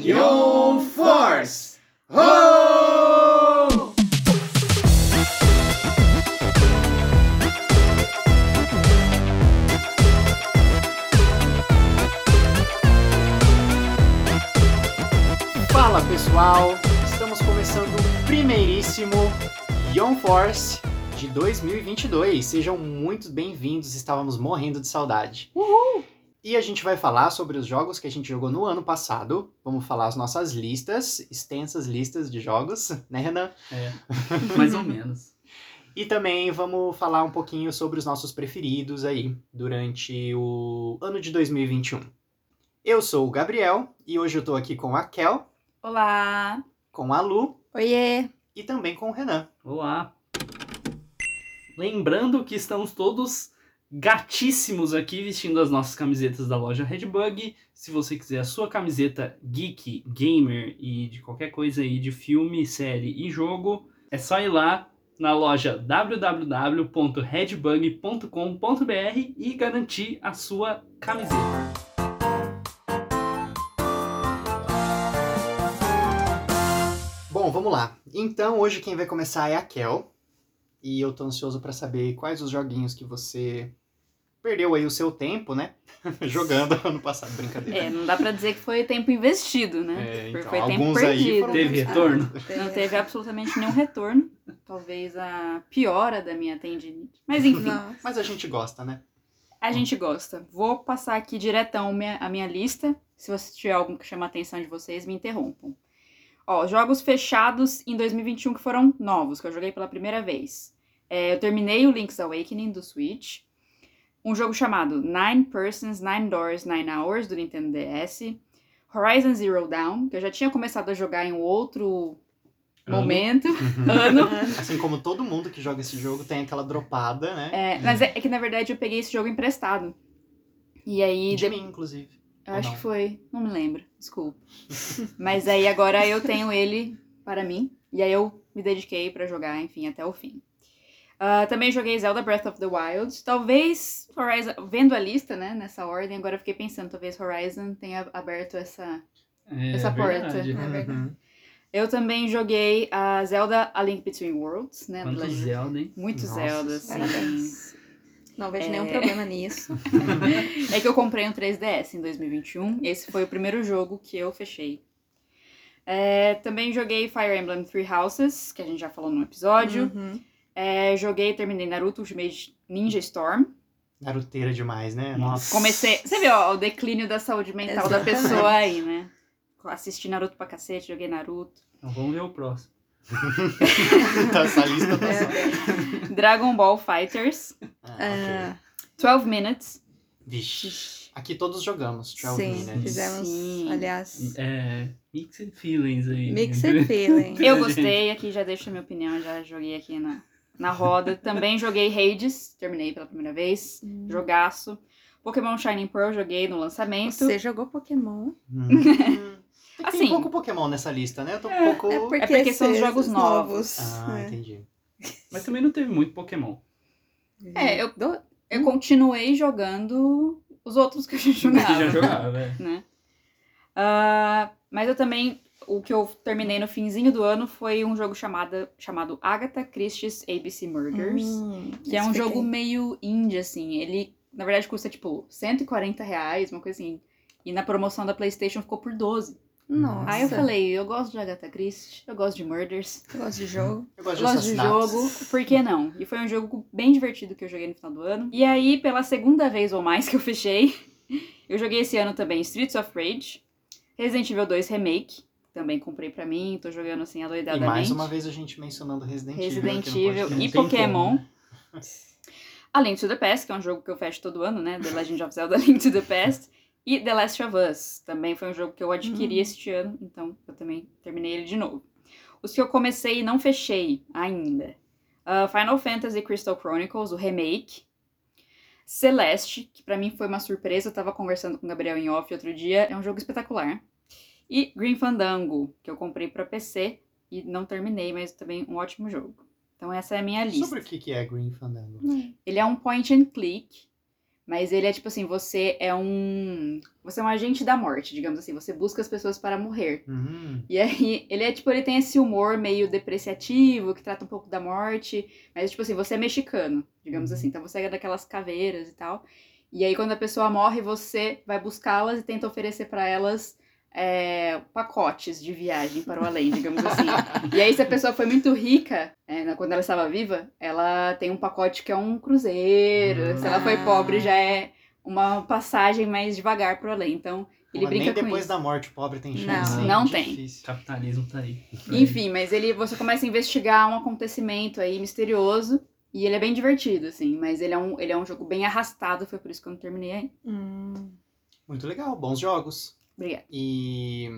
Yon Force! Ho! Fala pessoal, estamos começando o primeiríssimo Yon Force de 2022. Sejam muito bem-vindos, estávamos morrendo de saudade. Uhul! E a gente vai falar sobre os jogos que a gente jogou no ano passado. Vamos falar as nossas listas, extensas listas de jogos, né, Renan? É, mais ou menos. E também vamos falar um pouquinho sobre os nossos preferidos aí durante o ano de 2021. Eu sou o Gabriel e hoje eu tô aqui com a Kel, Olá! com a Lu Oiê! e também com o Renan. Olá! Lembrando que estamos todos gatíssimos aqui vestindo as nossas camisetas da loja Redbug. Se você quiser a sua camiseta geek, gamer e de qualquer coisa aí de filme, série e jogo, é só ir lá na loja www.redbug.com.br e garantir a sua camiseta. Bom, vamos lá. Então, hoje quem vai começar é a Kel. E eu tô ansioso pra saber quais os joguinhos que você perdeu aí o seu tempo, né? Jogando ano passado, brincadeira. É, não dá pra dizer que foi tempo investido, né? É, Porque então, foi tempo alguns aí perdido. foram Teve retorno? Não teve absolutamente nenhum retorno. Talvez a piora da minha tendinite. Mas enfim, Mas a gente gosta, né? a gente gosta. Vou passar aqui diretão minha- a minha lista. Se você tiver algo que chama a atenção de vocês, me interrompam. Ó, jogos fechados em 2021 que foram novos, que eu joguei pela primeira vez. É, eu terminei o Link's Awakening do Switch. Um jogo chamado Nine Persons, Nine Doors, Nine Hours, do Nintendo DS. Horizon Zero Dawn, que eu já tinha começado a jogar em um outro Ano. momento. Ano. Assim como todo mundo que joga esse jogo tem aquela dropada, né? É, mas é, é que na verdade eu peguei esse jogo emprestado. E aí. De de- mim, inclusive. Eu Ou acho não? que foi. Não me lembro, desculpa. Mas aí agora eu tenho ele para mim. E aí eu me dediquei pra jogar, enfim, até o fim. Ah, também joguei Zelda Breath of the Wild. Talvez Horizon. Vendo a lista, né, nessa ordem, agora eu fiquei pensando, talvez Horizon tenha aberto essa. É, Essa porta. verdade. É. Uhum. Eu também joguei a Zelda A Link Between Worlds, né? Quanto Zelda, hein? Muito Nossa Zelda, assim. Não vejo É. nenhum problema nisso. É que eu comprei um 3DS em 2021. Esse foi o primeiro jogo que eu fechei. É, também joguei Fire Emblem Three Houses, que a gente já falou no episódio. Uhum. É, joguei e terminei Naruto Ultimate Ninja Storm. Naruteira demais, né? Nossa. Comecei. Você viu ó, o declínio da saúde mental da Exatamente. pessoa aí, né? Assisti Naruto pra cacete, joguei Naruto. Então vamos ver o próximo. Então, essa lista tá Meu só. Dragon Ball Fighters. Ah, ok. Ah, 12 Minutes. Vixe. Aqui todos jogamos 12 sim, Minutes. fizemos, Sim. aliás, É. Mixed feelings aí. mixed feeling. Eu gostei, aqui já deixo a minha opinião, já joguei aqui na, na roda. Também joguei Hades, terminei pela primeira vez. Hum. Jogaço. Pokémon Shining Pearl joguei no lançamento. Você jogou Pokémon? Hum. Assim. Tem pouco Pokémon nessa lista, né? Eu tô um pouco. É porque, porque são jogos novos. Ah, é. entendi. Mas também não teve muito Pokémon. É, eu- Do- Eu continuei jogando os outros que eu já Que jogava. já jogava, é. né? Ah, mas eu também. O que eu terminei no finzinho do ano foi um jogo chamado, chamado Agatha Christie's ABC Murders. Hum, Que é um jogo meio indie, assim. Ele, na verdade, custa, tipo, 140 reais, uma coisa assim. E na promoção da PlayStation ficou por 12. Nossa. Aí eu falei, eu gosto de Agatha Christie, eu gosto de Murders, Eu gosto de jogo. Eu gosto de gosto de jogo, por que não? E foi um jogo bem divertido que eu joguei no final do ano. E aí, pela segunda vez ou mais que eu fechei, eu joguei esse ano também Streets of Rage, Resident Evil 2 Remake, também comprei pra mim, tô jogando assim E adoidadamente. mais uma vez a gente mencionando Resident, Resident Evil. no Evil e Pokémon. como? A Link to the Past, que é um jogo que eu fecho todo ano, né? The Legend of Zelda Link to the Past. E The Last of Us. Também foi um jogo que eu adquiri Hum. este ano, então eu também terminei ele de novo. Os que eu comecei e não fechei ainda. Ah, Final Fantasy Crystal Chronicles, o remake. Celeste, que pra mim foi uma surpresa, eu tava conversando com o Gabriel em off outro dia, é um jogo espetacular. E Green Fandango, que eu comprei pra PC e não terminei, mas também um ótimo jogo. Então essa é a minha lista. Sobre o que que é Green Fandango? Ele é um point and click, Mas ele é tipo assim, você é um. Você é um agente da morte, digamos assim. Você busca as pessoas para morrer. Hum, E aí, ele é tipo, ele tem esse humor meio depreciativo, que trata um pouco da morte. Mas, tipo assim, você é mexicano, digamos Uhum. assim. Então você é daquelas caveiras e tal. E aí, quando a pessoa morre, você vai buscá-las e tenta oferecer para elas é, pacotes de viagem para o além, digamos assim. E aí, se a pessoa foi muito rica, é, na- quando ela estava viva, ela tem um pacote que é um cruzeiro. Se ela foi Ah. pobre, já é uma passagem mais devagar para o além. Então, ele Mas brinca nem com depois isso. da morte o pobre tem Não. chance. Não hein? tem. Difícil. O capitalismo tá aí. Enfim, mas ele você começa a investigar um acontecimento aí misterioso. E ele é bem divertido, assim, mas ele é um, ele é um jogo bem arrastado, foi por isso que eu não terminei aí. Hum. Muito legal, bons jogos. Obrigada. E.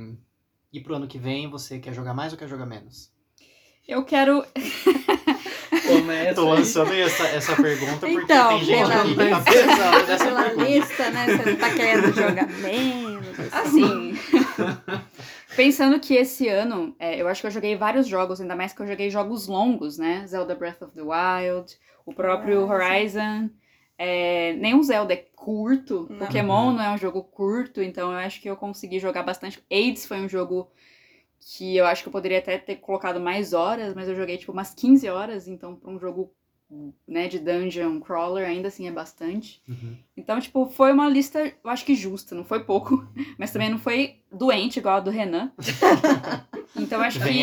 E pro ano que vem, você quer jogar mais ou quer jogar menos? Eu quero. Começa Tô lançando essa, essa pergunta porque Então, tem gente aqui que tá lista- pensando nessa Pela pergunta. lista, né? Você não tá querendo jogar menos. Assim. pensando que esse ano, é, eu acho que eu joguei vários jogos, ainda mais que eu joguei jogos longos, né? Zelda Breath of the Wild, o próprio Horizon. Horizon. É, nenhum Zelda é curto. Não. Pokémon não é um jogo curto, então eu acho que eu consegui jogar bastante. AIDS foi um jogo que eu acho que eu poderia até ter colocado mais horas, mas eu joguei tipo umas 15 horas, então pra um jogo né, de dungeon crawler ainda assim é bastante. Uhum. Então, tipo, foi uma lista, eu acho que justa, não foi pouco, mas também não foi doente igual a do Renan. Então, eu acho que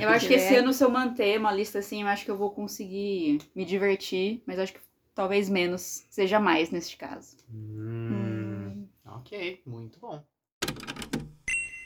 eu acho que esse É. ano se eu manter uma lista assim, eu acho que eu vou conseguir me divertir, mas eu acho que talvez menos seja mais neste caso. Hum, Ok, muito bom.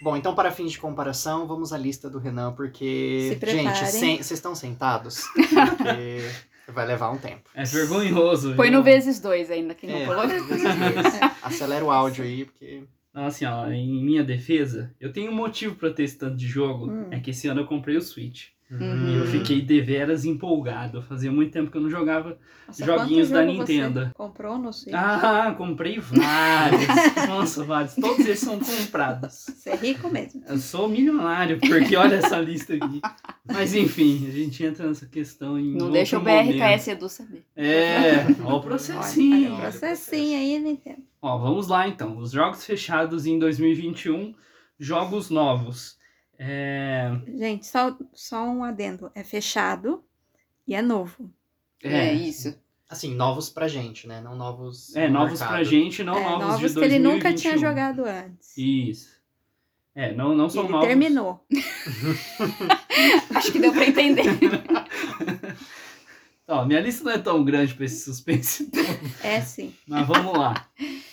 Bom, então para fins de comparação, vamos à lista do Renan, porque. Se preparem. gente, sen- vocês estão sentados? Porque vai levar um tempo. É vergonhoso. Foi viu? no vezes dois ainda que não É, colocou. vezes dois. Acelera o áudio aí, porque. Não, assim, ó, em minha defesa, eu tenho um motivo pra ter esse tanto de jogo. Hum. É que esse ano eu comprei o Switch. Uhum. E eu fiquei deveras empolgado. Fazia muito tempo que eu não jogava. Nossa, Joguinhos da Nintendo. Comprou no Switch? Ah, comprei vários. Nossa, vários. Todos eles são comprados. Você é rico mesmo. Eu sou milionário, porque olha essa lista aqui. Mas enfim, a gente entra nessa questão em. Não outro deixa o momento. BRKS Edu saber. É, ó o Olha, processinho. olha o processinho aí, Nintendo. Ó, vamos lá então. Os jogos fechados em 2021, jogos novos. É, Gente, só, só um adendo. É fechado e é novo. É, isso. Assim, novos pra gente, né? Não novos. É, no novos mercado. pra gente, não é, novos, novos de que ele 2021. nunca tinha jogado antes. Isso. É, não, não são ele novos. terminou. Acho que deu pra entender. Ó, minha lista não é tão grande pra esse suspense, É sim. mas vamos lá.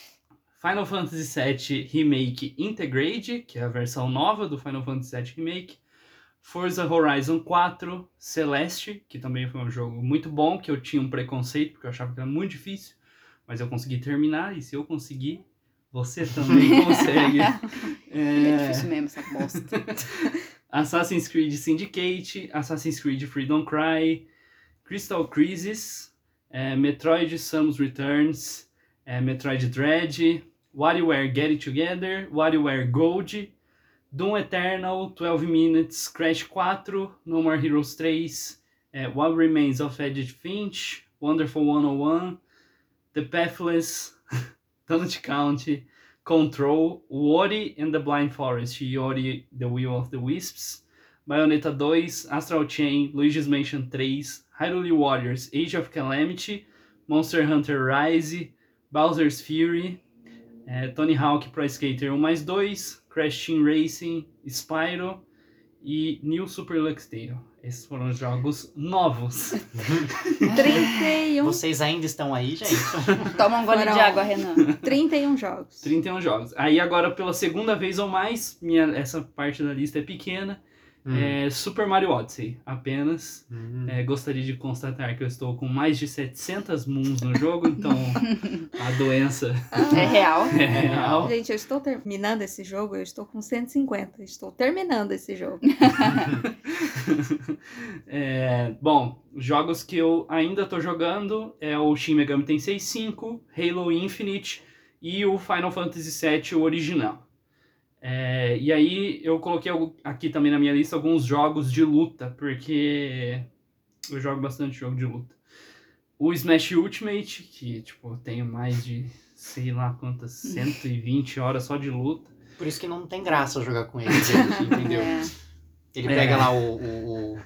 Final Fantasy VII Remake Integrate, que é a versão nova do Final Fantasy VII Remake. Forza Horizon 4, Celeste, que também foi um jogo muito bom, que eu tinha um preconceito, porque eu achava que era muito difícil, mas eu consegui terminar, e se eu conseguir, você também consegue. É É, difícil mesmo essa bosta. Assassin's Creed Syndicate, Assassin's Creed Freedom Cry, Crystal Crisis, é, Metroid Samus Returns, é, Metroid Dread, WarioWare Get It Together, WarioWare Gold, Doom Eternal, 12 Minutes, Crash 4, No More Heroes 3, é, What Remains of Edith Finch, Wonderful 101, The Pathless, Donut County, Control, Ori and the Blind Forest, Ori The Will of the Wisps, Bayonetta 2, Astral Chain, Luigi's Mansion 3, Hyrule Warriors Age of Calamity, Monster Hunter Rise, Bowser's Fury, eh, Tony Hawk Pro Skater 1 mais 2, Crash Team Racing, Spyro e New Super Lux Tale. Esses foram os jogos novos. 31, Vocês ainda estão aí, gente? Toma um gole de água, Renan. 31 jogos. 31 jogos. Aí agora, pela segunda vez ou mais, minha, essa parte da lista é pequena. Hum. É Super Mario Odyssey, apenas. Hum. É, gostaria de constatar que eu estou com mais de 700 moons no jogo, então a doença É real. é real. Gente, eu estou terminando esse jogo, eu estou com 150. Estou terminando esse jogo. É, bom, jogos que eu ainda estou jogando é o Shin Megami Tensei 5, Halo Infinite e o Final Fantasy VII o original. É, e aí eu coloquei aqui também na minha lista alguns jogos de luta, porque eu jogo bastante jogo de luta. o Smash Ultimate, que, tipo, eu tenho mais de sei lá quantas, 120 horas só de luta. Por isso que não tem graça jogar com ele, entendeu? É. Ele É. pega lá o, o, o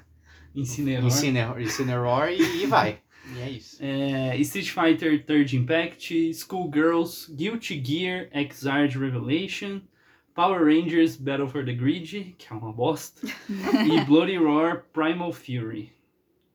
Incineroar. Incineroar, Incineroar e, e vai. E é isso. É, Street Fighter Third Impact, Schoolgirls, Guilty Gear, Xrd Revelation, Power Rangers Battle for the Grid, que é uma bosta, e Bloody Roar Primal Fury.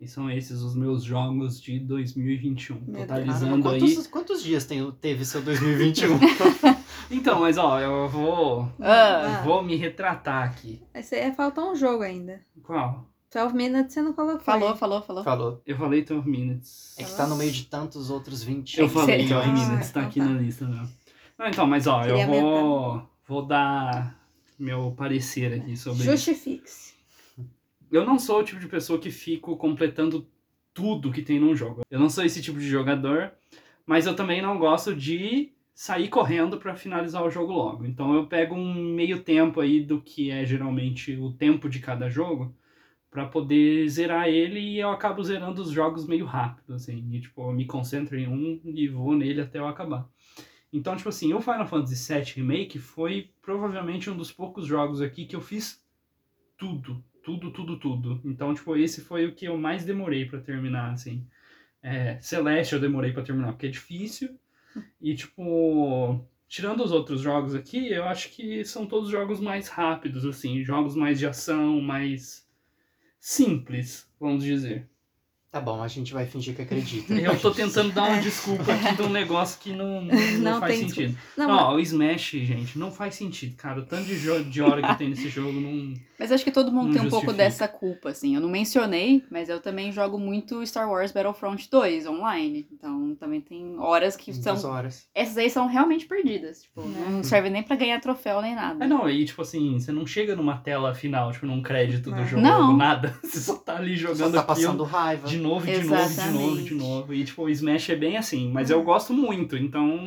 E são esses os meus jogos de 2021. Meu. Totalizando Caramba, aí. quantos, quantos dias tem, teve seu 2021? Então, mas ó, eu vou. Ah, Vou me retratar aqui. Esse aí faltou um jogo ainda. Qual? 12 Minutes você não colocou. falou, aí. falou, falou. Falou. Eu falei 12 Minutes. É que tá no meio de tantos outros 20. Eu falei Sei. 12 Ah, Minutes, tá então aqui tá. na lista mesmo. Não, então, mas ó, eu Queria vou, vou dar meu parecer aqui sobre. Justifique-se. Eu não sou o tipo de pessoa que fico completando tudo que tem num jogo. Eu não sou esse tipo de jogador, mas eu também não gosto de sair correndo pra finalizar o jogo logo. Então eu pego um meio tempo aí do que é geralmente o tempo de cada jogo pra poder zerar ele e eu acabo zerando os jogos meio rápido assim, e tipo, eu me concentro em um e vou nele até eu acabar. Então, tipo assim, o Final Fantasy VII Remake foi provavelmente um dos poucos jogos aqui que eu fiz tudo, tudo, tudo, tudo. Então, tipo, esse foi o que eu mais demorei pra terminar, assim. É, Celeste eu demorei pra terminar porque é difícil. E, tipo, tirando os outros jogos aqui, eu acho que são todos jogos mais rápidos, assim. Jogos mais de ação, mais simples, vamos dizer. Tá bom, a gente vai fingir que acredita. Eu tô tentando dar uma desculpa aqui de um negócio que não, não, Não faz sentido. Não, Não, o Smash, gente, não faz sentido, cara. O tanto de, jo- de hora que tem nesse jogo não. Mas acho que todo mundo Não tem um pouco justifica. dessa culpa, assim. Eu não mencionei, mas eu também jogo muito Star Wars Battlefront 2 online. Então também tem horas que Muitas são. horas. Essas aí são realmente perdidas. Tipo, Né. não serve nem pra ganhar troféu nem nada. É, não, e tipo assim, você não chega numa tela final, tipo, num crédito do Não. jogo, Não. nada. Você só tá ali Só jogando tá aquilo passando raiva. de novo, de novo, de novo, de novo. E tipo, o Smash é bem assim, mas eu gosto muito, então.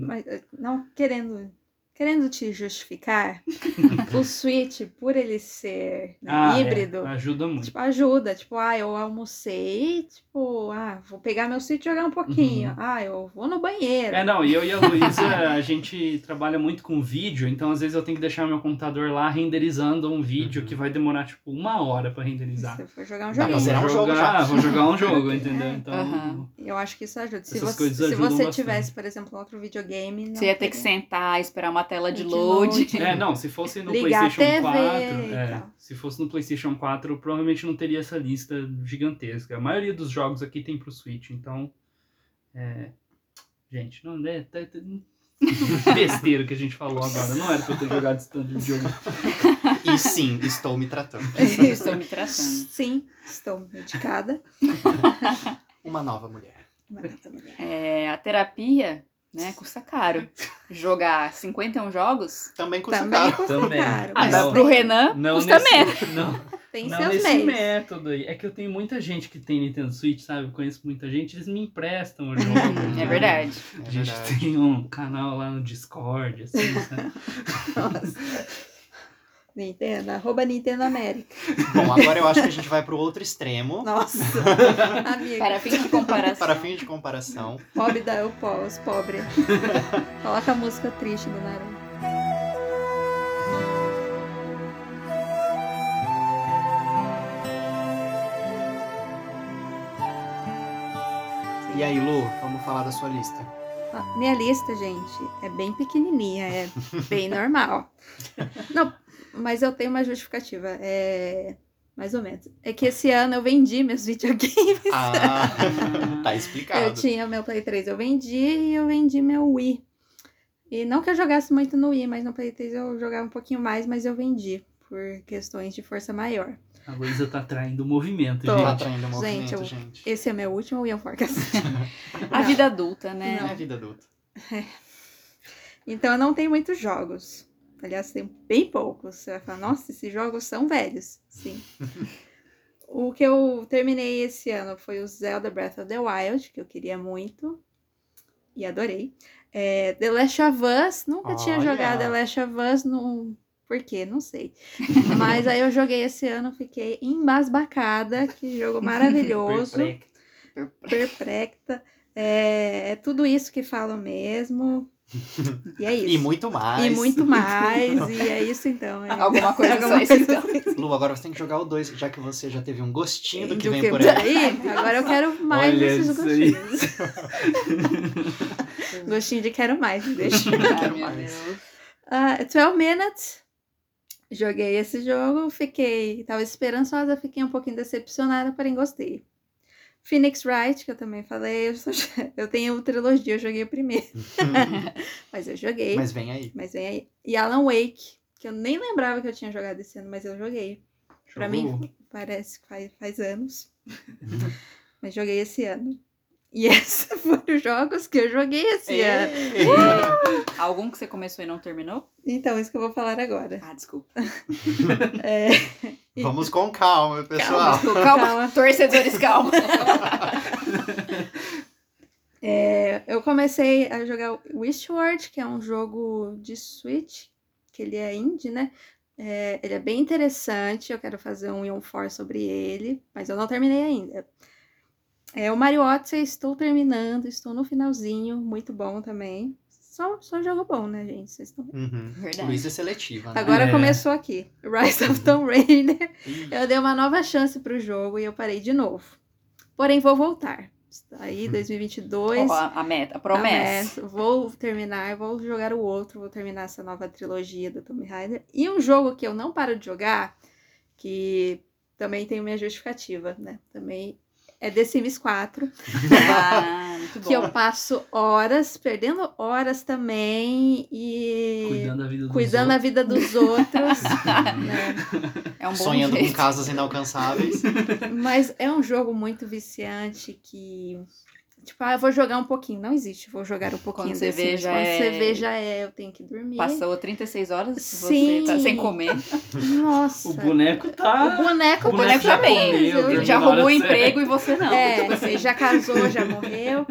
Mas, eh, não querendo, querendo te justificar, o Switch, por ele ser né, Ah, é, híbrido, ajuda muito. tipo, ajuda. Tipo, ah, eu almocei, tipo, ah, vou pegar meu Switch e jogar um pouquinho. Uhum. Ah, eu vou no banheiro. É, não, e eu e a Luísa, a gente trabalha muito com vídeo, então às vezes eu tenho que deixar meu computador lá renderizando um vídeo Uhum. que vai demorar, tipo, uma hora pra renderizar. Você for jogar um Dá pra joguinho. zerar um vou jogo jogar, vou jogar um jogo, entendeu? É. Então, Aham. Eu acho que isso ajuda. Se Essas você, coisas se você bastante. tivesse, por exemplo, outro videogame. não Você ia ter que sentar, esperar uma tela de De load. load. É, não, se fosse no Ligar PlayStation TV 4, e é, se fosse no PlayStation 4, eu provavelmente não teria essa lista gigantesca. A maioria dos jogos aqui tem pro Switch, então é, gente, não é tá, tá- besteira que a gente falou agora, não era pra eu ter jogado esse tanto de jogo. E sim, estou me tratando. Estou me tratando. Sim, estou medicada. Uma nova mulher. Barata mulher. É, a terapia, né, custa caro. Jogar 51 jogos, Também custa Também caro. custa Também. caro. ah, mas não. pro Renan, Não custa nesse, menos. Não, tem não seus nesse método aí. É que eu tenho muita gente que tem Nintendo Switch, sabe? Eu conheço muita gente, eles me emprestam o jogo. É né? verdade. É A gente verdade. tem um canal lá no Discord, assim, sabe? Nossa. Nintendo, arroba Nintendo América. Bom, agora eu acho que a gente vai pro outro extremo. Nossa, amiga. Para fins de comparação. Para fim de comparação. Pobre da eu os pobre. Coloca a música triste do Naruto. E aí, Lu, vamos falar da sua lista. Minha lista, gente, é bem pequenininha, é bem normal. Não, mas eu tenho uma justificativa. É. Mais ou menos. É que esse ano eu vendi meus videogames. Ah, tá Eu explicado. tinha meu Play 3, eu vendi e eu vendi meu Wii. E não que eu jogasse muito no Wii, mas no Play 3 eu jogava um pouquinho mais, mas eu vendi. Por questões de força maior. A Luísa tá traindo o movimento, Tô. Tá gente. atraindo o movimento, Gente, eu- gente. Esse é meu último Wii Forecast. A vida adulta, né? É a vida adulta. Então eu não tenho muitos jogos. Aliás, tem bem poucos. Você vai falar, nossa, esses jogos são velhos. Sim. o que eu terminei esse ano foi o Zelda Breath of the Wild, que eu queria muito. E adorei. É, the Last of Us, nunca tinha Olha. jogado The Last of Us no. Por quê? Não sei. Mas aí eu joguei esse ano, fiquei embasbacada. Que jogo maravilhoso. Perplexa. É, é tudo isso que falam mesmo. E é isso. E muito mais. E muito mais. e é isso então. É. Alguma coisa Alguma só isso, coisa então. Lu, agora você tem que jogar o 2, já que você já teve um gostinho do que Do vem que por aí. aí. Agora eu quero mais Olha desses gostinhos. Gostinho de quero mais, deixa. Meu mais. Deus. Ah, 12 Minutes. Joguei esse jogo, fiquei. Tava esperançosa, fiquei um pouquinho decepcionada, porém gostei. Phoenix Wright, que eu também falei, eu, sou- eu tenho trilogia, eu joguei o primeiro, mas eu joguei, mas, Mas vem aí. vem aí. E Alan Wake, que eu nem lembrava que eu tinha jogado esse ano, mas eu joguei. Pra Jogou? mim, parece que faz, faz anos, mas joguei esse ano. E esses foram os jogos que eu joguei esse ano. Ei! Algum que você começou e não terminou? Então, isso que eu vou falar agora. Ah, desculpa. É, Vamos com calma, pessoal. Calma, calma. Calma. Torcedores, calma. É, eu comecei a jogar o Wishward, que é um jogo de Switch, que ele é indie, né? É, ele é bem interessante, eu quero fazer um Ion 4 sobre ele, mas eu não terminei ainda. É, o Mario Odyssey estou terminando, estou no finalzinho, muito bom também. Só, só jogo bom, né, gente? Vocês estão... Uhum. Verdade. Luísa é seletiva, né? Agora É. começou aqui, Rise of Tomb Raider. Ih, Eu dei uma nova chance pro jogo e eu parei de novo. Porém, vou voltar. Está aí, Hum. 2022. Ó, a, a meta, a promessa. Promessa. Vou terminar, vou jogar o outro, vou terminar essa nova trilogia do Tomb Raider. E um jogo que eu não paro de jogar, que também tem minha justificativa, né? Também é The Sims 4, Ah, que eu passo horas, perdendo horas também e Cuidando da vida dos cuidando da outros. vida dos outros. né? É um bom Sonhando com jeito. casas inalcançáveis. Mas é um jogo muito viciante que. Tipo, ah, eu vou jogar um pouquinho. Não existe, vou jogar um pouquinho. Quando você vê, já Quando é- você vê, já é. Eu tenho que dormir. Passou 36 horas, você Sim. tá sem comer. Nossa. O boneco tá. O boneco, O boneco já bem. comeu, Ele Já arrumou o certa. emprego e você não. É, Tipo assim, ele já casou, já morreu.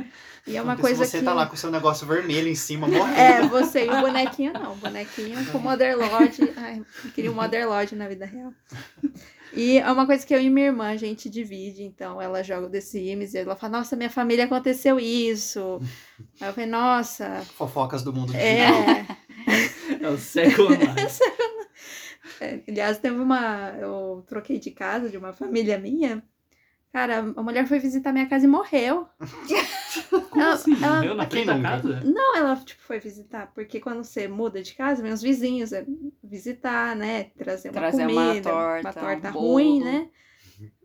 E é uma coisa você que. tá lá com o seu negócio vermelho em cima, morrendo. É, você e o bonequinho não. O bonequinho com o Motherlode. Ai, eu queria um Motherlode na vida real. E é uma coisa que eu e minha irmã a gente divide. Então ela joga o The Sims e ela fala: Nossa, minha família aconteceu isso. Aí eu falei: Nossa, Fofocas do mundo digital. é. É o Second Life. É, Aliás, teve uma. Eu troquei de casa de uma família minha. Cara, a mulher foi visitar minha casa e morreu. Como Ela- assim? ela- Morreu na frente da casa? Não, ela tipo, foi visitar, porque quando você muda de casa, vem os vizinhos é, visitar, né? Trazer uma Trazer uma comida, torta, uma torta um bolo. ruim, né?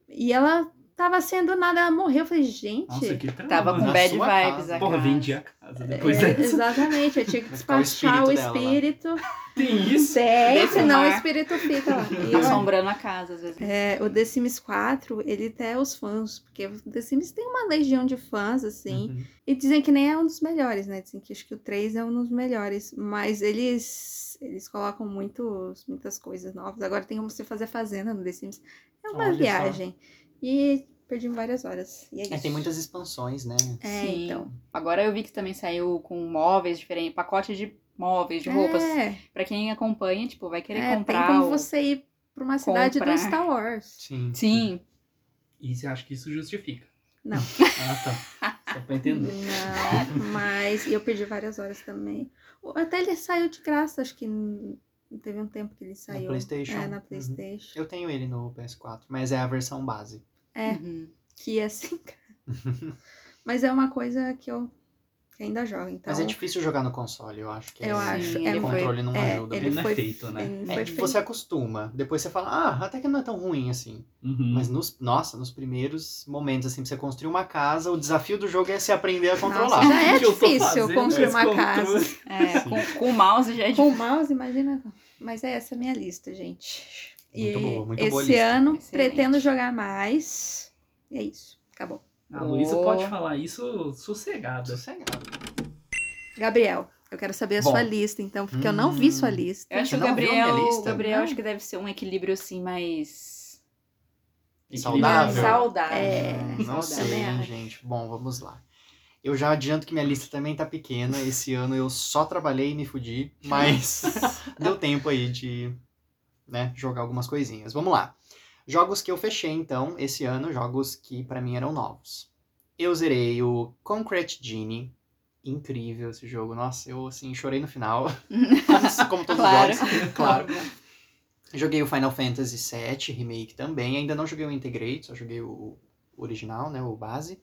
E ela tava sendo nada, ela morreu. Eu falei, gente. Nossa, que trauma. Tava com Na bad sua vibes casa. a Porra, casa. vendi a casa depois é, dessa. exatamente, eu tinha que o despachar o espírito dela lá. espírito. Tem isso? Tem, senão o espírito fica lá. E ela- Assombrando a casa, às vezes. É, o The Sims 4, ele até os fãs, porque o The Sims tem uma legião de fãs, assim, Uhum. e dizem que nem é um dos melhores, né? Dizem que acho que o 3 é um dos melhores, mas eles eles colocam muitos, muitas coisas novas. Agora tem como você fazer fazenda no The Sims. É uma Olha só. viagem. E perdi várias horas. E é isso. É, tem muitas expansões, né? É, Sim. então. Agora eu vi que também saiu com móveis diferentes, pacote de móveis, de roupas. É, Pra quem acompanha, tipo, vai querer é, comprar. tem como você ir pra uma cidade comprar. do Star Wars. Sim. Sim. E você acha que isso justifica? Não. Ah, tá. Só pra entender. Não, mas eu perdi várias horas também. Até ele saiu de graça, acho que teve um tempo que ele saiu. PlayStation. É, na Uhum. Playstation. Eu tenho ele no PS4, mas é a versão base. É, Uhum. que é assim. mas é uma coisa que eu ainda jogo, então. Mas é difícil jogar no console, eu acho que Eu é, acho. Sim, é, o foi- controle não é, ajuda. ele Ele não foi é feito, né? É, foi que feito- você acostuma. Depois você fala, ah, até que não é tão ruim assim. Uhum. Mas nos, nossa, nos primeiros momentos, assim, pra você construir uma casa, o desafio do jogo é se aprender a Nossa, controlar. já é difícil construir uma controle? casa. É, com, com o mouse já é Com difícil. o mouse, imagina. Mas é essa a minha lista, gente. Muito e boa, muito esse boa lista. ano Excelente. pretendo jogar mais. E é isso. Acabou. A Luísa Oh. pode falar isso sossegada. Sossegado. Gabriel, eu quero saber a Bom. sua lista, então, porque eu não vi sua Hum. lista. Eu acho que o Gabriel, o lista? Gabriel Não. acho que deve ser um equilíbrio assim mais Saudável. saudável. É, Hum, não saudável. sei, acho. gente. Bom, vamos lá. Eu já adianto que minha lista também tá pequena. Esse ano eu só trabalhei e me fudi, mas deu tempo aí de né, jogar algumas coisinhas. Vamos lá. Jogos que eu fechei, então, esse ano, jogos que pra mim eram novos. Eu zerei o Concrete Genie. Incrível esse jogo. Nossa, eu assim, chorei no final. como, todos Claro. os jogos. Claro. Joguei o Final Fantasy VII Remake também. Ainda não joguei o Integrate, só joguei o o original, né? O base.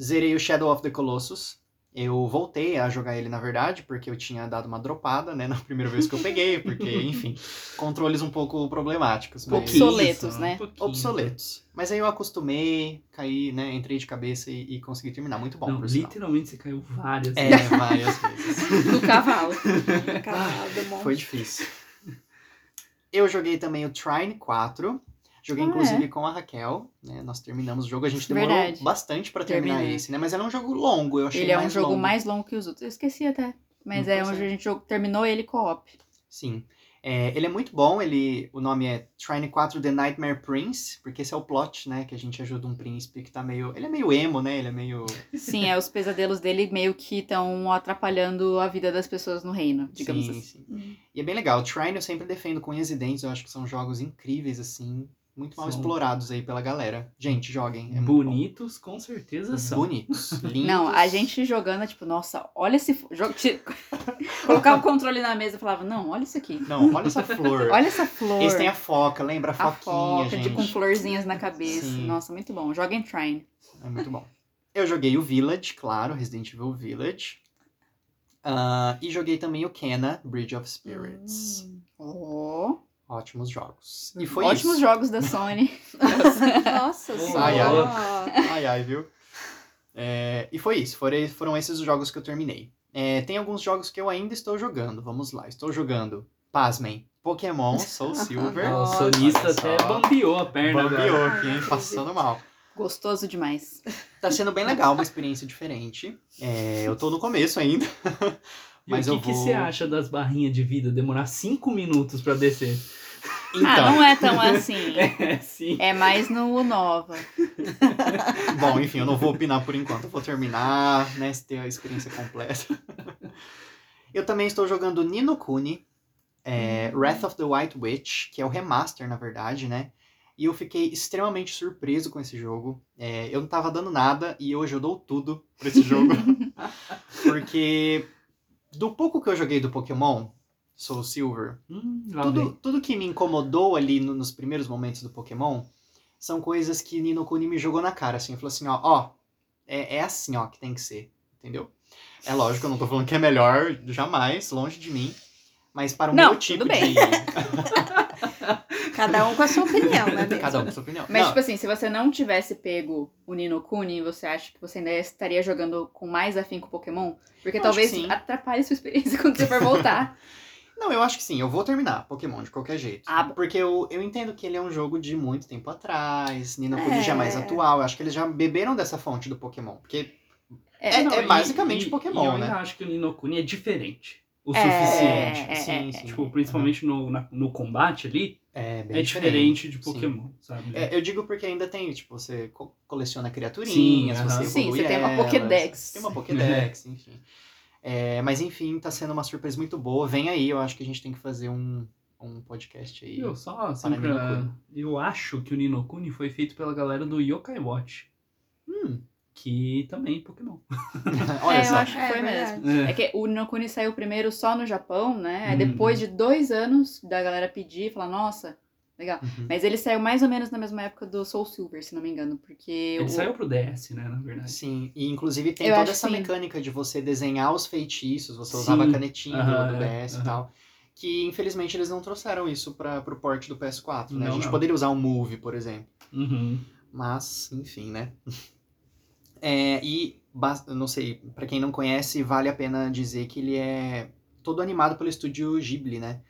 Zerei o Shadow of the Colossus. Eu voltei a jogar ele, na verdade, porque eu tinha dado uma dropada, né? Na primeira vez que eu peguei, porque, enfim, controles um pouco problemáticos. Mas... Obsoletos, só, né? um. Obsoletos. Mas aí eu acostumei, caí, né? Entrei de cabeça e, e consegui terminar. Muito bom, Não, por sinal. literalmente você caiu várias É, vezes. várias vezes. Do cavalo. Cavalo do monte. Foi difícil. Eu joguei também o Trine 4. Joguei, Ah, inclusive, com a Raquel. Né? Nós terminamos o jogo. A gente demorou Verdade. bastante pra terminar Terminei. esse, né? Mas era um jogo longo, eu achei Ele é um jogo longo. mais longo que os outros. Eu esqueci até. Mas Hum, é onde é. a gente terminou ele co-op. Sim. É, ele é muito bom, ele, o nome é Trine 4 The Nightmare Prince, porque esse é o plot, né, que a gente ajuda um príncipe que tá meio, ele é meio emo, né, ele é meio, Sim, é os pesadelos dele meio que estão atrapalhando a vida das pessoas no reino, digamos sim, assim. sim. Hum. E é bem legal, Trine eu sempre defendo com unhas e dentes, eu acho que são jogos incríveis, assim, muito mal São. explorados aí pela galera. Gente, joguem, é. Bonitos, com certeza são. Bonitos, lindos. Não, a gente jogando é tipo, nossa, olha esse. Jogo... Colocava o controle na mesa e falava, não, olha isso aqui. Não, olha essa flor. Olha essa flor. Esse tem a foca, lembra a a foquinha, foca, gente. de, com florzinhas na cabeça. Sim. Nossa, muito bom. Joguem Trine. É muito bom. Eu joguei o Village, claro, Resident Evil Village. Ah, e joguei também o Kena, Bridge of Spirits. Hum. Oh, Ótimos jogos. E foi ótimos isso. jogos da Sony. Nossa Ai, senhora. Ai, ai, viu? É, e foi isso. Foram, foram esses os jogos que eu terminei. É, tem alguns jogos que eu ainda estou jogando. Vamos lá. Estou jogando, pasmem, Pokémon Soul Silver. O sonista até só. bambeou a perna Bambeou agora. aqui, hein? Passando mal. Gostoso demais. Tá sendo bem legal, uma experiência diferente. É, eu tô no começo ainda. E Mas o eu que, que vou... você acha das barrinhas de vida demorar 5 minutos pra descer? Então, Ah, não é tão assim. É, sim. É mais no Nova. Bom, enfim, eu não vou opinar por enquanto. Eu vou terminar, né? se Ter a experiência completa. eu também estou jogando Nino Kuni, é, Wrath of the White Witch, que é o remaster, na verdade, né? E eu fiquei extremamente surpreso com esse jogo. É, eu não tava dando nada e hoje eu dou tudo pra esse jogo. porque do pouco que eu joguei do Pokémon, Soul Silver, Hum, tudo, tudo que me incomodou ali no- nos primeiros momentos do Pokémon são coisas que Nino Kuni me jogou na cara, assim, falou assim, ó, ó, é, é assim, ó, que tem que ser, entendeu? É lógico, eu não tô falando que é melhor, jamais, longe de mim, mas para o Não, meu tipo tudo bem. de... Cada um com a sua opinião, né? Cada um com sua opinião. Mas, Não, tipo assim, se você não tivesse pego o Nino Kuni, você acha que você ainda estaria jogando com mais afinco Pokémon? Porque Eu talvez atrapalhe sua experiência quando você for voltar. não, eu acho que sim, eu vou terminar Pokémon de qualquer jeito. Ah, porque eu, eu entendo que ele é um jogo de muito tempo atrás, Nino Kuni já é mais É. atual, eu acho que eles já beberam dessa fonte do Pokémon, porque É, É- Não, é e- basicamente e- Pokémon, e eu né? ainda acho que o Ninokuni é diferente. O É, suficiente. é, sim, é, sim. Tipo, principalmente no, na- no combate ali, é bem é diferente de sim. Pokémon, sabe? É, eu digo porque ainda tem, tipo, você co- coleciona criaturinhas, Sim, você evolui Sim, você tem uma Pokédex. Tem uma Pokédex, enfim. É, mas enfim, tá sendo uma surpresa muito boa. Vem aí, eu acho que a gente tem que fazer um, um podcast aí. Eu só, assim, Para pra... Ninokuni. Eu acho que o Ninokuni foi feito pela galera do Yokai Watch, Hum, que também é Pokémon. olha é, só. eu acho que É foi verdade. mesmo. É. É que o Nino Kuni saiu primeiro só no Japão, né? Uhum. depois de dois anos da galera pedir, falar, nossa, legal. Uhum. Mas ele saiu mais ou menos na mesma época do Soul Silver, se não me engano, porque... Ele o- saiu pro DS, né, na verdade. Sim, e inclusive tem Eu toda essa sim. mecânica de você desenhar os feitiços, você Sim. usava a canetinha do- Aham, do é, DS e tal. Que infelizmente eles não trouxeram isso para pro port do PS4, né? a Não, gente não. poderia usar o Move, por exemplo. Uhum. Mas, enfim, né? É, e, não sei, pra quem não conhece, vale a pena dizer que ele é todo animado pelo estúdio Ghibli, né?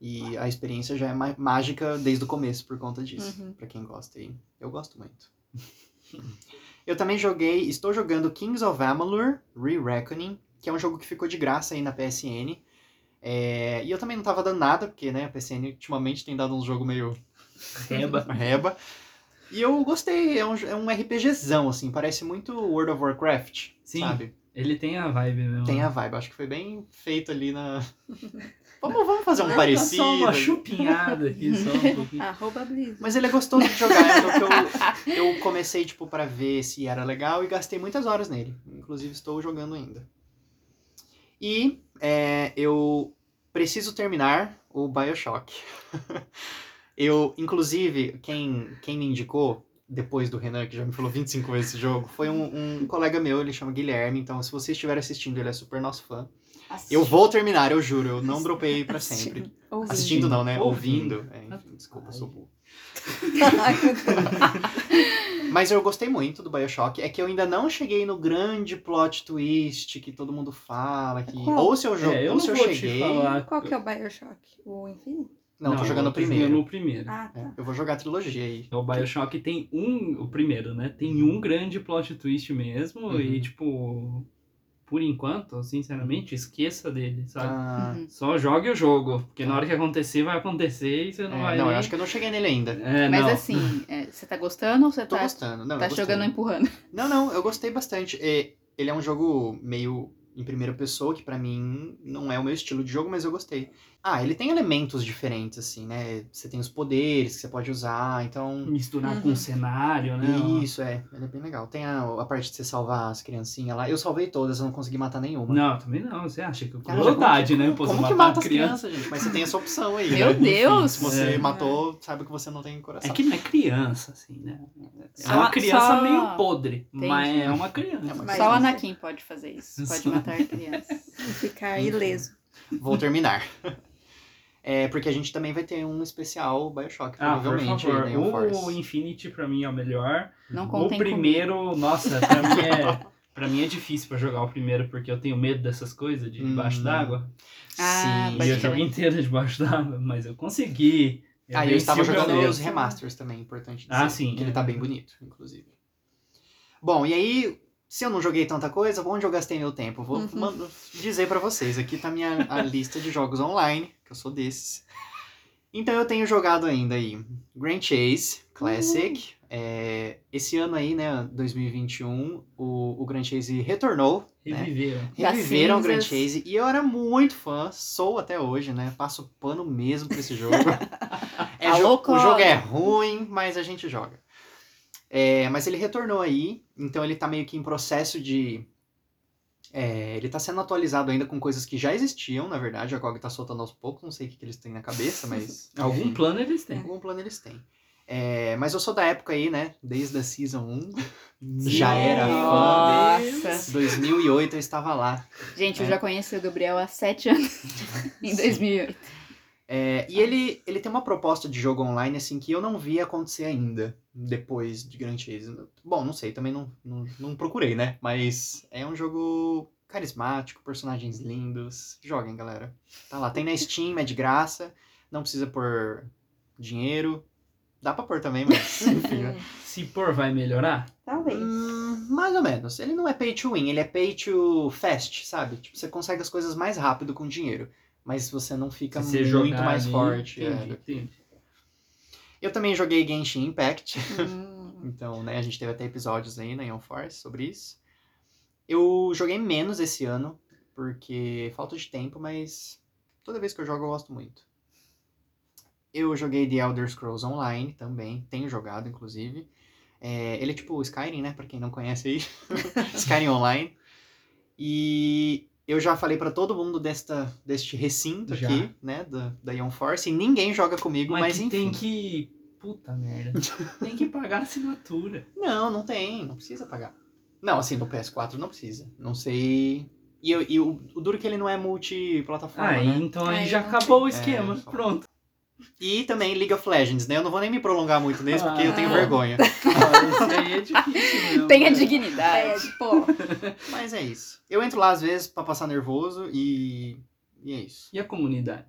E a experiência já é mágica desde o começo por conta disso. Uhum. Pra quem gosta aí. Eu gosto muito. eu também joguei, estou jogando Kings of Amalur Re-Reckoning, que é um jogo que ficou de graça aí na PSN. É, e eu também não tava dando nada, porque né, a PSN ultimamente tem dado um jogo meio Reba. reba. E eu gostei, é um, é um RPGzão, assim, parece muito World of Warcraft, Sim. sabe? Ele tem a vibe mesmo. Tem a vibe, acho que foi bem feito ali na. Vamos, vamos fazer um parecido. Só uma chupinhada aqui, só um pouquinho. Arroba Blizzard. Mas ele é gostoso de jogar, é o que eu, eu comecei, tipo, pra ver se era legal e gastei muitas horas nele. Inclusive, estou jogando ainda. E é, eu preciso terminar o Bioshock. Eu, inclusive, quem, quem me indicou, depois do Renan, que já me falou 25 vezes esse jogo, foi um, um colega meu, ele chama Guilherme, então se você estiver assistindo, ele é super nosso fã. Eu vou terminar, eu juro, eu não dropei pra sempre. Ouvindo. Assistindo não, né? Ouvindo. Ouvindo. É, enfim, desculpa, eu sou burro. Ai. Mas eu gostei muito do Bioshock. É que eu ainda não cheguei no grande plot twist que todo mundo fala. Que... Qual? Ou se eu, jo... É, eu ou não se eu cheguei. Qual que é o Bioshock? O Infinity? Não, tô jogando o eu primeiro. jogando o primeiro. Ah, É, tá. eu vou jogar a trilogia aí. O Bioshock tem um, o primeiro, né? Tem um grande plot twist mesmo Uhum. e, tipo, por enquanto, sinceramente, esqueça dele, sabe? Ah, Uhum. Só jogue o jogo, porque na hora que acontecer, vai acontecer e você não é, vai não, nem... eu acho que eu não cheguei nele ainda. É, Mas não. assim, é, você tá gostando ou você Tô tá, gostando. Não, tá eu gostei. jogando empurrando? Não, não, eu gostei bastante. É, ele é um jogo meio em primeira pessoa, que pra mim não é o meu estilo de jogo, mas eu gostei. Ah, ele tem elementos diferentes, assim, né? Você tem os poderes que você pode usar, então. Misturar Uhum. com o cenário, né? Isso, é. Ele é bem legal. Tem a, a parte de você salvar as criancinhas lá. Eu salvei todas, eu não consegui matar nenhuma. Não, também não. Você acha que é crueldade, como que- né? Pô, você Como que matar mata as criança. crianças, gente? Mas você tem essa opção aí. Meu né? Enfim, Deus! se você É. matou, sabe que você não tem coração. É que não é criança, assim, né? É Só- uma criança só- meio podre, Entendi. mas é uma criança. É uma Só o Anakin pode fazer isso. Pode Só- matar crianças. E ficar ileso. Vou terminar. É, porque a gente também vai ter um especial Bioshock, Ah, por provavelmente. favor. aí, né, o. Infinity pra mim é o melhor. Não O primeiro, nossa, pra mim é. Pra mim é difícil pra jogar o primeiro, porque eu tenho medo dessas coisas de debaixo Hum. d'água. Ah, Sim. E eu jogo inteiro debaixo d'água, mas eu consegui. Ah, e eu estava jogando os remasters também, importante dizer. Ah, sim, Que ele é. tá bem bonito, inclusive. Bom, e aí, se eu não joguei tanta coisa, onde eu gastei meu tempo? Vou Uhum. dizer pra vocês. Aqui tá minha a lista de jogos online, que eu sou desses. Então eu tenho jogado ainda aí Grand Chase Classic. É, esse ano aí, né, 2021, o, o Grand Chase retornou. Né? Reviveram. Das Reviveram o Grand. Chase e eu era muito fã, sou até hoje, né? Passo pano mesmo pra esse jogo. É jo- o jogo é ruim, mas a gente joga. É, mas ele retornou aí, então ele tá meio que em processo de. é, ele tá sendo atualizado ainda com coisas que já existiam, na verdade. A GOG tá soltando aos poucos, não sei o que, que eles têm na cabeça, mas. Algum enfim, plano eles têm. algum plano eles têm. É, mas eu sou da época aí, né? Desde a Season 1. Já era fã. Nossa. 2008 eu estava lá. Gente, eu É. já conheci o Gabriel há sete anos. em 2008. É, e ele, ele tem uma proposta de jogo online assim que eu não vi acontecer ainda depois de Grand Chase. Bom, não sei, também não, não, não procurei, né? Mas é um jogo carismático, personagens lindos. Joguem, galera. Tá lá, tem na Steam, é de graça, não precisa pôr dinheiro. Dá pra pôr também, mas enfim, né? Se por vai melhorar, Talvez. Hum, mais ou menos. Ele não é pay to win, ele é pay to fast, sabe? Tipo, você consegue as coisas mais rápido com dinheiro. Mas você não fica se você muito jogar mais ali, forte. é, Entendi, que- entendi. Eu também joguei Genshin Impact. Hum. Então, né, a gente teve até episódios aí na Ion Force sobre isso. Eu joguei menos esse ano, porque falta de tempo, mas toda vez que eu jogo eu gosto muito. Eu joguei The Elder Scrolls Online também, tenho jogado, inclusive. É, ele é tipo o Skyrim, né, pra quem não conhece aí. Skyrim Online. E eu já falei pra todo mundo desta, deste recinto Já. aqui, né, da, da Ion Force, e ninguém joga comigo, Mas, mas, que enfim. tem que. Puta merda. tem que pagar a assinatura. Não, não tem, não precisa pagar. Não, assim, no PS4 não precisa. Não sei. E, eu- e o, o duro é que ele não é multiplataforma, Ah, né? então aí Aí já acabou o É, esquema. só- Pronto. E também League of Legends, né? Eu não vou nem me prolongar muito nesse porque eu tenho Ah. vergonha. Aí é difícil mesmo. Tenha né? dignidade. É, pô. Mas é isso. Eu entro lá às vezes pra passar nervoso e. E é isso. E a comunidade?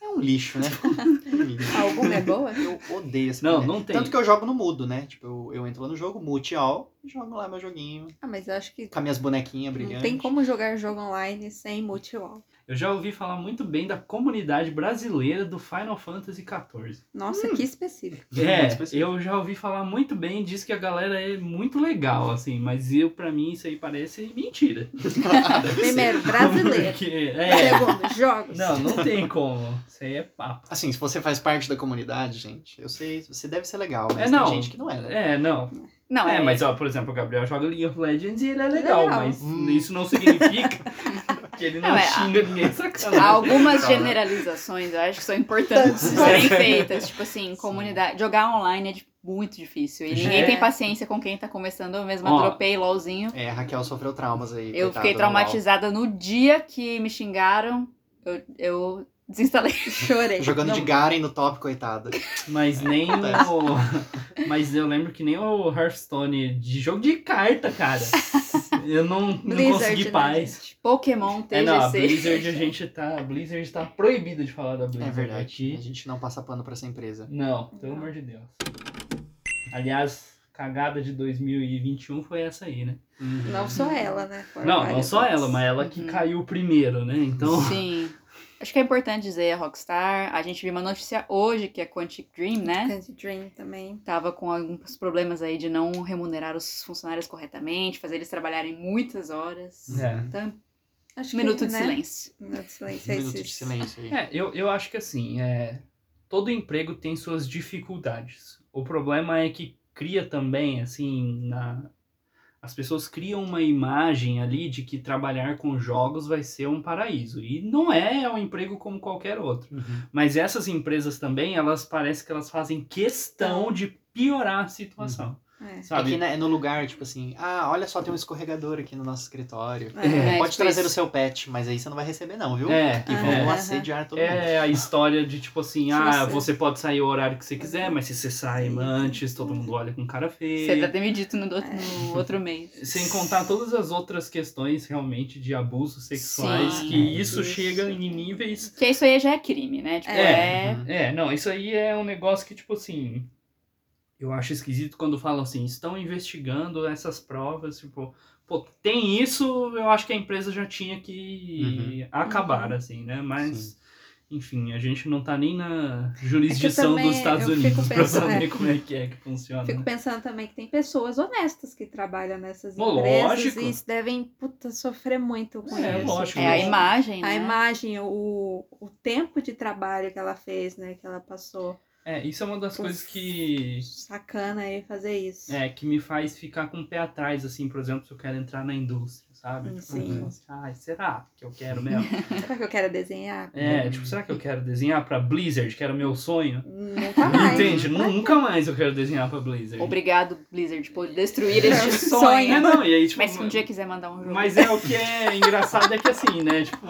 É um lixo, né? É um. Alguma é boa? Eu odeio essa Não, comunidade. não tem. Tanto que eu jogo no mudo, né? Tipo, eu, eu entro lá no jogo, mute all, e jogo lá meu joguinho. Ah, mas eu acho que Com as minhas bonequinhas não brilhantes. tem como jogar jogo online sem multi-wall. Eu já ouvi falar muito bem da comunidade brasileira do Final Fantasy XIV. Nossa, que específico. É, específico. eu já ouvi falar muito bem, diz que a galera é muito legal, assim, mas eu, pra mim, isso aí parece mentira. Primeiro, brasileiro. Porque, é, Segundo, jogos. não, não tem como. Isso aí é papo. Assim, se você faz parte da comunidade, gente, eu sei, você deve ser legal, mas É, não. tem gente que não é, né? É, não. Não, É, é, mas, ó, por exemplo, o Gabriel joga League of Legends e ele é legal, Legal. mas Hum. isso não significa que ele não, Não, é, xinga ninguém sacana. Algumas Calma. generalizações eu acho que são importantes de serem feitas. Tipo assim, comunidade. Jogar online é de- muito difícil. E ninguém É. tem paciência com quem tá começando. Eu mesma Ó. dropei LOLzinho. É, a Raquel sofreu traumas aí. Eu coitada, fiquei no traumatizada no dia que me xingaram. Eu, eu desinstalei. Chorei. Jogando Não. de Garen no top, coitada. Mas nem o. Mas eu lembro que nem o Hearthstone de jogo de carta, cara. Eu não, não Blizzard, consegui né, paz. gente? Pokémon TGC. É, não, a Blizzard a gente tá. A Blizzard tá proibida de falar da Blizzard É verdade. A aqui. gente não passa pano pra essa empresa. Não, pelo amor de Deus. Aliás, cagada de 2021 foi essa aí, né? Não só ela, né? Não, não só ela, mas ela que Uhum. caiu primeiro, né? Então. Sim. Acho que é importante dizer a Rockstar. A gente viu uma notícia hoje que a Quantic Dream, né? Candy Dream também. Tava com alguns problemas aí de não remunerar os funcionários corretamente, fazer eles trabalharem muitas horas. É. Então, Acho minuto que, de né? silêncio. Minuto de silêncio. É minuto de silêncio aí. É, eu, eu acho que assim, é, todo emprego tem suas dificuldades. O problema é que cria também, assim, na, as pessoas criam uma imagem ali de que trabalhar com jogos vai ser um paraíso. E não é, é um emprego como qualquer outro. Uhum. Mas essas empresas também, elas parecem que elas fazem questão de piorar a situação. É. É Sabe? que né, no lugar, tipo assim, ah, olha só, tem um escorregador aqui no nosso escritório. É. É, Pode tipo trazer isso. o seu pet, mas aí você não vai receber não, viu? É, Que Ah, vão é. assediar todo mundo. É a história de tipo assim, Se ah, você- você pode sair o horário que você quiser, mas se você sai Sim. antes, todo mundo olha com cara feia. Você deve ter me dito no, do- É. no outro mês. Sem contar todas as outras questões realmente de abusos sexuais, Sim. que isso Isso. chega em níveis. Que isso aí já é crime, né? Tipo, é. Uhum. É, não, isso aí é um negócio que, tipo assim. Eu acho esquisito quando falam assim, estão investigando essas provas, tipo, pô, tem isso, eu acho que a empresa já tinha que acabar, Uhum. assim, né? Mas, enfim, a gente não tá nem na É jurisdição também dos Estados Unidos pra pensando- saber é. como é que é que funciona. Fico né? pensando também que tem pessoas honestas que trabalham nessas Ô, empresas lógico. e isso devem puta, sofrer muito com É, isso. lógico. É a imagem, A né? imagem, o, o tempo de trabalho que ela fez, né? Que ela passou. É, isso é uma das coisas que. Sacana aí fazer isso. É, que me faz ficar com o pé atrás, assim, por exemplo, se eu quero entrar na indústria, sabe? Hum, Tipo, sim. Ai, será que eu quero mesmo? Será que eu quero desenhar? É, tipo, será que eu quero desenhar pra Blizzard, que era o meu sonho? Nunca mais. Entende? Nunca mais eu quero desenhar pra Blizzard. Obrigado, Blizzard, por destruir este É, sonho. sonho. É, não, e aí, tipo, Mas se um dia quiser mandar um jogo. mas é o que é engraçado é que assim, né? Tipo,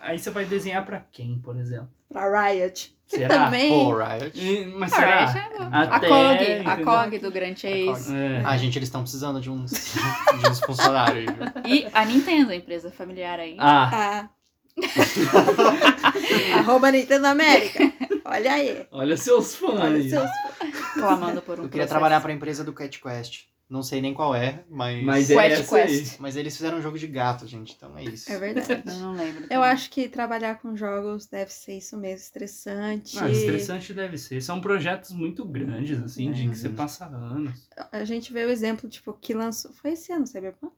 aí você vai desenhar pra quem, por exemplo? Pra Riot. Será? também. Pô, Riot. E- mas Ah, será? Riot é- Até, a COG, a? COG do Grand Chase. É. Ah, gente, eles estão precisando de uns, de uns funcionários. E a Nintendo, a empresa familiar aí. Ah, Ah. Arroba Nintendo América. Olha aí. olha seus fãs. Olha seus... Clamando por um Eu queria processo. trabalhar pra empresa do Cat Quest. Não sei nem qual é, mas. Mas é Quest essa aí. Quest. Mas eles fizeram um jogo de gato, gente, então é isso. É verdade. Eu não lembro. Eu acho que trabalhar com jogos deve ser isso mesmo, estressante. Ah, estressante deve ser. São projetos muito grandes, assim, de que você Uhum. passa anos. A gente vê o exemplo, tipo, que lançou. Foi esse ano, Cyberpunk?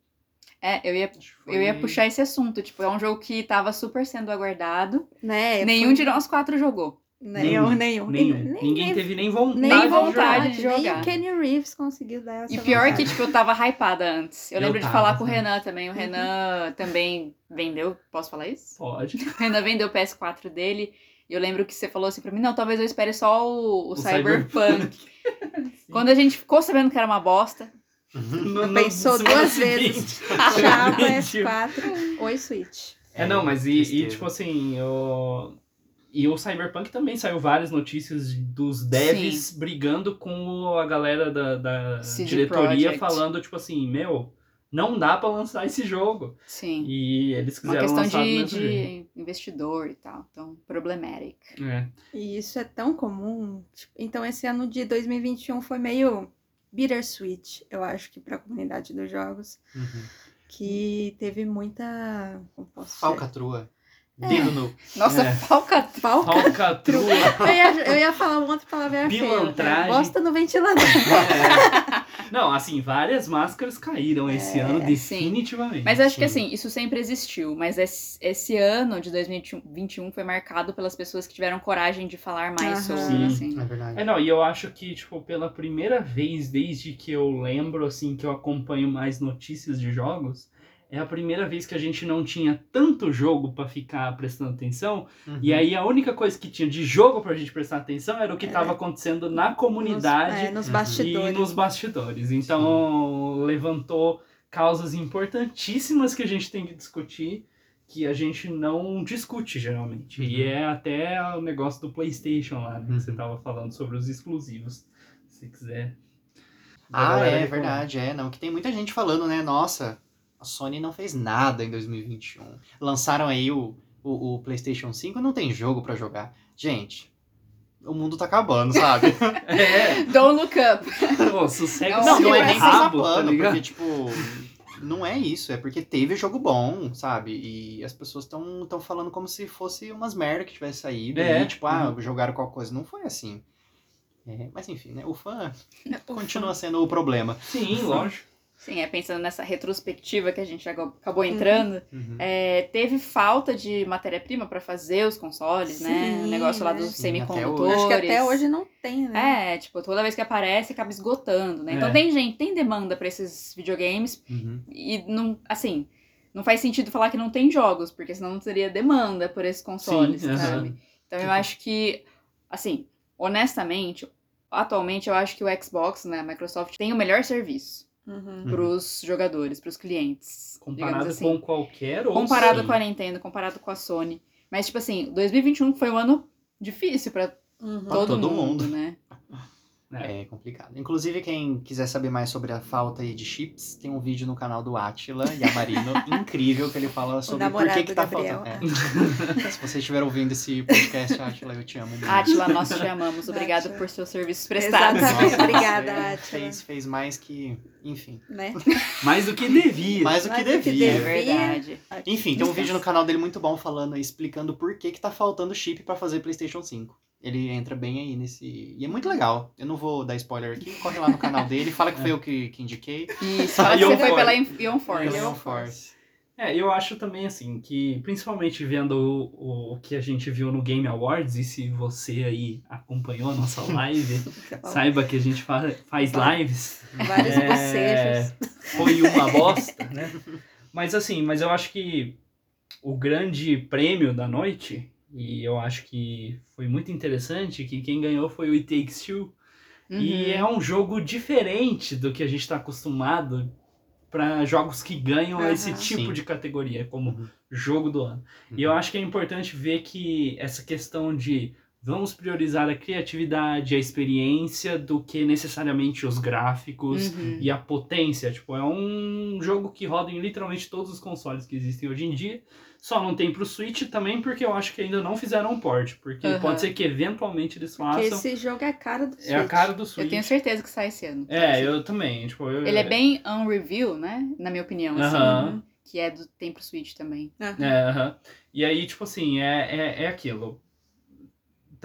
É, eu ia, eu ia puxar esse assunto. Tipo, é um jogo que tava super sendo aguardado. Né? Nenhum foi- de nós quatro jogou. Nenhum, nenhum. Nenhum. Nem- Ninguém nem- teve nem vontade, nem vontade de de jogar. Nem o Kenny Reeves conseguiu dar essa E pior vontade. que, tipo, eu tava hypada antes. Eu, Eu lembro de tava falar com o também. Renan também. O Renan também vendeu. Posso falar isso? Pode. O Renan vendeu o PS4 dele. E eu lembro que você falou assim pra mim: não, talvez eu espere só o, o O Cyberpunk. Quando a gente ficou sabendo que era uma bosta, No- no- Pensou duas vezes. Chapa Realmente. S4, oi Switch. É, não, mas e, e, tristeza. tipo assim, o... E o Cyberpunk também saiu várias notícias de- dos devs brigando com a galera da, da diretoria Projekt. falando, tipo assim, meu, não dá pra lançar esse jogo. sim. E eles Uma quiseram questão lançar do de, mesmo jeito. de investidor e tal. Então, problematic. É. E isso é tão comum. tipo, então, esse ano de 2021 foi meio bittersweet, eu acho que pra comunidade dos jogos. Uhum. Que teve muita. Como posso dizer? Falcatrua. Dedo no. Nossa, É. falcatrua. Falca. Falcatrua. Eu ia, eu ia falar uma outra palavra feia. Pilantragem. Bosta no ventilador. É. Não, assim, várias máscaras caíram esse É, ano, sim. definitivamente. Mas eu acho que Sim. assim, isso sempre existiu. Mas esse, esse ano de 2021 foi marcado pelas pessoas que tiveram coragem de falar mais Aham. sobre, Sim. assim. É verdade. É, não, e eu acho que, tipo, pela primeira vez desde que eu lembro, assim, que eu acompanho mais notícias de jogos, é a primeira vez que a gente não tinha tanto jogo pra ficar prestando atenção. Uhum. E aí a única coisa que tinha de jogo pra gente prestar atenção era o que tava acontecendo na comunidade Nos, é, nos Uhum. bastidores. e nos bastidores. Então levantou causas importantíssimas que a gente tem que discutir que a gente não discute geralmente. E Uhum. é até o negócio do PlayStation lá, né, que você Uhum. tava falando sobre os exclusivos. Se quiser. Ah, é reclamar. verdade, é. Não, que tem muita gente falando, né? Nossa, a Sony não fez nada em 2021. Lançaram aí o, o, o PlayStation 5, não tem jogo pra jogar. Gente, o mundo tá acabando, sabe? É, Don't look up. pô, sossega Não, não, é nem passar rabo, tá pano, porque, tipo, não é isso. É porque teve jogo bom, sabe? E as pessoas estão tão falando como se fosse umas merda que tivesse saído. É, E, tipo, ah, uhum. jogaram qualquer coisa. Não foi assim. É, mas enfim, né? O fã continua sendo o problema. Sim, lógico. Sim, é pensando nessa retrospectiva que a gente acabou entrando. Uhum. É, teve falta de matéria-prima pra fazer os consoles, né? O Sim, negócio lá né? dos Sim, semicondutores. Acho que até hoje não tem, né? É, tipo, toda vez que aparece acaba esgotando, né? Então É. tem gente, tem demanda pra esses videogames Uhum. e não, assim, não faz sentido falar que não tem jogos, porque senão não teria demanda por esses consoles, Sim, sabe? Então eu acho que, assim, honestamente, atualmente eu acho que o Xbox, né, a Microsoft tem o melhor serviço Uhum. pros jogadores, pros clientes. Comparado assim. com qualquer outro. Comparado Sim. com a Nintendo, comparado com a Sony. Mas, tipo assim, 2021 foi um ano difícil pra Uhum. Todo, todo mundo, mundo. né? É complicado. Inclusive, quem quiser saber mais sobre a falta aí de chips, tem um vídeo no canal do Atila Yamarino incrível que ele fala sobre por que, que tá Gabriel. faltando. É. Se você estiver ouvindo esse podcast, Atila, eu te amo muito. Atila, nós te amamos. Obrigado por seus serviços prestados. Exatamente. Nossa, Obrigada, Átila. Fez, fez mais que. Enfim. Né? Mais do que devia. Mais do que Mais do que devia. É devia. verdade. Enfim, tem um vídeo no canal dele muito bom falando, explicando por que, que tá faltando chip pra fazer PlayStation 5. Ele entra bem aí nesse. E é muito legal. Eu não vou dar spoiler aqui, corre lá no canal dele, fala que foi eu que, que indiquei. Isso, fala que você foi pela Ion Force. Ion Force. É, eu acho também assim que, principalmente vendo o, o, o que a gente viu no Game Awards, e se você aí acompanhou a nossa live, saiba que a gente fa faz lives. Vários É, bocejos. Foi uma bosta, né? Mas assim, mas eu acho que o grande prêmio da noite, e eu acho que foi muito interessante, que quem ganhou foi o It Takes Two. E Uhum. é um jogo diferente do que a gente está acostumado para jogos que ganham Aham. esse tipo Sim. de categoria, como Uhum. jogo do ano. E eu acho que é importante ver que essa questão de vamos priorizar a criatividade, a experiência, do que necessariamente os gráficos Uhum. e a potência. Tipo, é um jogo que roda em literalmente todos os consoles que existem hoje em dia. Só não tem pro Switch também porque eu acho que ainda não fizeram um port. Porque Aham. pode ser que eventualmente eles Porque façam. esse jogo é a cara do É a Switch. cara do Switch. Eu tenho certeza que sai esse ano. É, eu também. Tipo, eu, Ele é bem unreview, né? Na minha opinião, assim. Aham. Que é do tem pro Switch também. É, aham. E aí, tipo assim, é, é, é aquilo.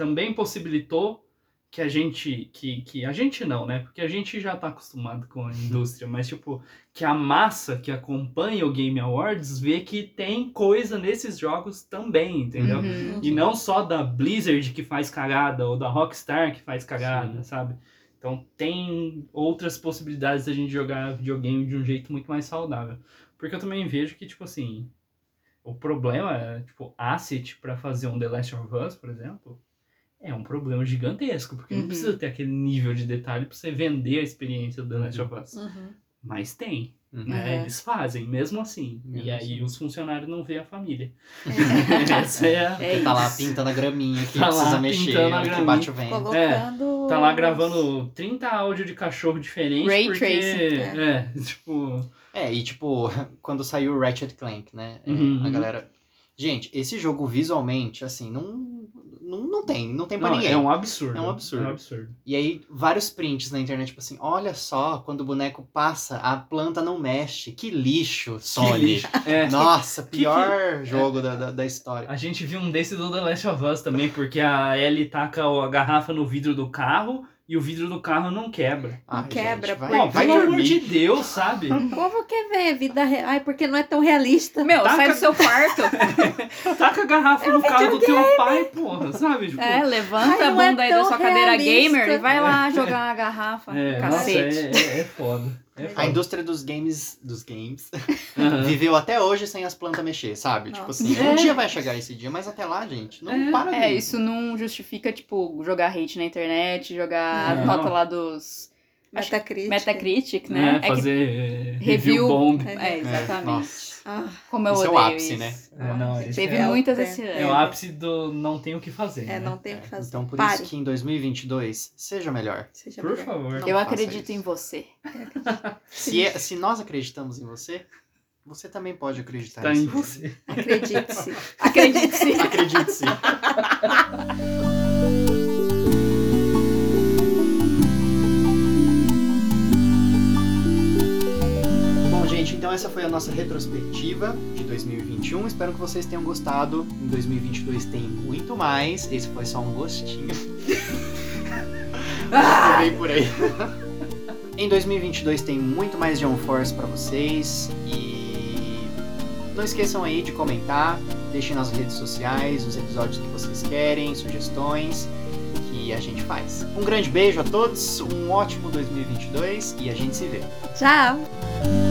Também possibilitou que a gente. Que, que a gente não, né? Porque a gente já tá acostumado com a indústria, mas tipo, que a massa que acompanha o Game Awards vê que tem coisa nesses jogos também, entendeu? Uhum. E não só da Blizzard que faz cagada, ou da Rockstar que faz cagada, Sim. sabe? Então tem outras possibilidades da gente jogar videogame de um jeito muito mais saudável. Porque eu também vejo que, tipo assim, o problema é, tipo, asset pra fazer um The Last of Us, por exemplo, é um problema gigantesco, porque Uhum. não precisa ter aquele nível de detalhe pra você vender a experiência do The Last of Us. Uhum. Mas tem, Uhum. né? Uhum. Eles fazem, mesmo assim. Mesmo e aí assim. os funcionários não veem a família. É. Essa é a... É tá lá isso. pintando a graminha que Tá precisa mexer, que bate o vento. Colocando. Tá lá gravando 30 áudios de cachorro diferentes. Ray porque, tracing, é. tipo. É, e tipo, quando saiu o Ratchet Clank, né? é, Uhum. A galera. Gente, esse jogo visualmente, assim, não, não, não tem, não tem pra Não, ninguém. é um absurdo. É um absurdo. É um absurdo. E aí, vários prints na internet, tipo assim, olha só, quando o boneco passa, a planta não mexe. Que lixo, Sony. lixo. É. Nossa, pior jogo da, da, da história. A gente viu um desse do The Last of Us também, porque a Ellie taca a garrafa no vidro do carro e o vidro do carro não quebra. Ai, quebra, vai, pô. Pô, vai pelo amor dormir. de Deus, sabe? O povo quer ver vida real. Ai, porque não é tão realista. Meu, Taca- sai do seu quarto. Taca a garrafa É no carro do teu pai, porra, sabe? Tipo, É, levanta Ai, a não é bunda aí da sua cadeira realista. gamer e vai lá jogar uma garrafa. é, nossa, Cacete. é, é, é foda. É A indústria dos games, dos games, Aham. viveu até hoje sem as plantas mexer, sabe? Tipo Nossa. assim, É. um dia vai chegar esse dia, mas até lá, gente, não É. para É, isso não justifica, tipo, jogar hate na internet, jogar Não. a nota lá dos Metacritic. Metacritic, né? É, É que- fazer é, review- review bomb. É. É, exatamente. nossa. Ah, Como eu Esse é o odeio ápice, isso. né? É, não, Teve é, muitas é- esse é o ano. ápice do não tem o que fazer. é, né? não tem o que fazer. Então, por Pare. isso que em 2022 seja melhor. Seja Por melhor. favor. Não Eu acredito isso. em você. Se, é- se nós acreditamos em você, você também pode acreditar Tá em você. Acredite-se. Acredite-se. Acredite-se. foi a nossa retrospectiva de 2021. Espero que vocês tenham gostado. Em 2022 tem muito mais. Esse foi só um gostinho. Vem por aí. Em 2022 tem muito mais John Force pra vocês e não esqueçam aí de comentar, deixem nas redes sociais os episódios que vocês querem, sugestões que a gente faz. Um grande beijo a todos, um ótimo 2022 e a gente se vê. Tchau.